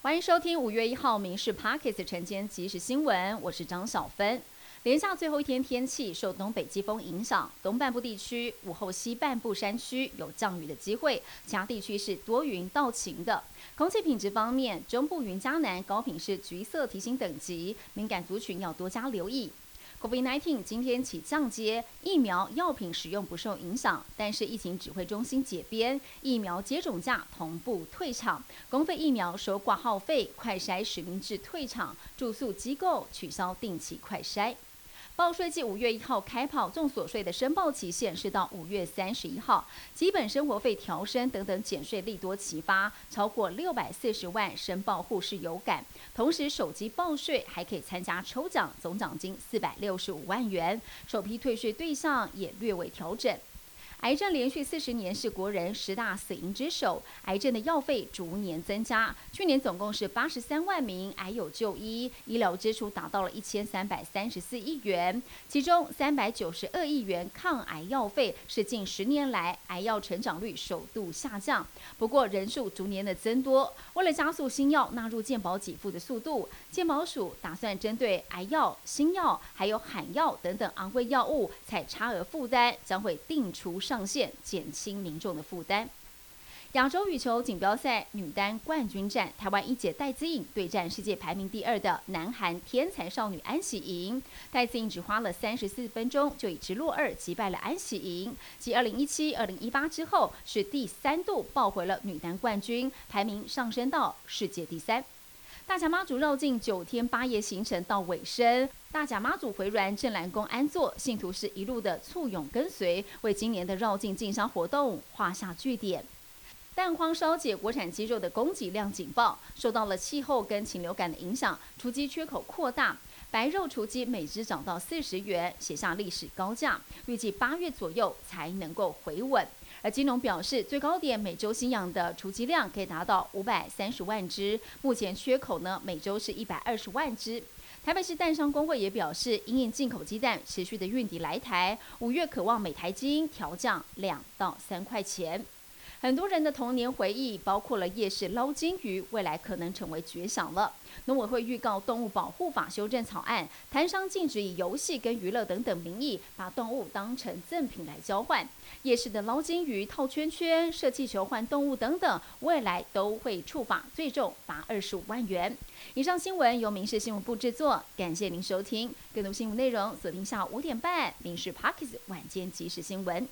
欢迎收听五月一号《民事 Pocket》晨间即时新闻，我是张小芬。连下最后一天天气受东北季风影响，东半部地区午后西半部山区有降雨的机会，其他地区是多云到晴的。空气品质方面，中部云嘉南高品是橘色提醒等级，敏感族群要多加留意。COVID-19 今天起降阶，疫苗药品使用不受影响，但是疫情指挥中心解编，疫苗接种价同步退场，公费疫苗收挂号费，快筛实名制退场，住宿机构取消定期快筛。报税季五月一号开跑，重所税的申报期限是到五月三十一号。基本生活费调升等等减税利多齐发，超过六百四十万申报户是有感。同时，手机报税还可以参加抽奖，总奖金四百六十五万元。首批退税对象也略微调整。癌症连续四十年是国人十大死因之首，癌症的药费逐年增加，去年总共是八十三万名癌友就医，医疗支出达到了一千三百三十四亿元，其中三百九十二亿元抗癌药费是近十年来癌药成长率首度下降，不过人数逐年的增多，为了加速新药纳入健保给付的速度，健保署打算针对癌药、新药还有罕药等等昂贵药物采差额负担，将会定出。上线减轻民众的负担。亚洲羽球锦标赛女单冠军战，台湾一姐戴资颖对战世界排名第二的南韩天才少女安喜莹。戴资颖只花了三十四分钟就以直落二击败了安喜莹，继二零一七、二零一八之后是第三度抱回了女单冠军，排名上升到世界第三。大甲妈祖绕境九天八夜行程到尾声，大甲妈祖回銮镇澜宫安坐，信徒是一路的簇拥跟随，为今年的绕境进香活动画下句点。蛋荒烧解国产鸡肉的供给量警报，受到了气候跟禽流感的影响，雏鸡缺口扩大，白肉雏鸡每只涨到四十元，写下历史高价，预计八月左右才能够回稳。而金龙表示，最高点每周新养的雏鸡量可以达到五百三十万只，目前缺口呢每周是一百二十万只。台北市蛋商工会也表示，因应进口鸡蛋持续的运抵来台，五月渴望每台斤调降两到三块钱。很多人的童年回忆，包括了夜市捞金鱼，未来可能成为绝响了。农委会预告动物保护法修正草案，摊商禁止以游戏跟娱乐等等名义，把动物当成赠品来交换。夜市的捞金鱼、套圈圈、射气球换动物等等，未来都会触法，最重罚二十五万元。以上新闻由民事新闻部制作，感谢您收听。更多新闻内容，锁定下午五点半《民事 Parkes 晚间即时新闻》。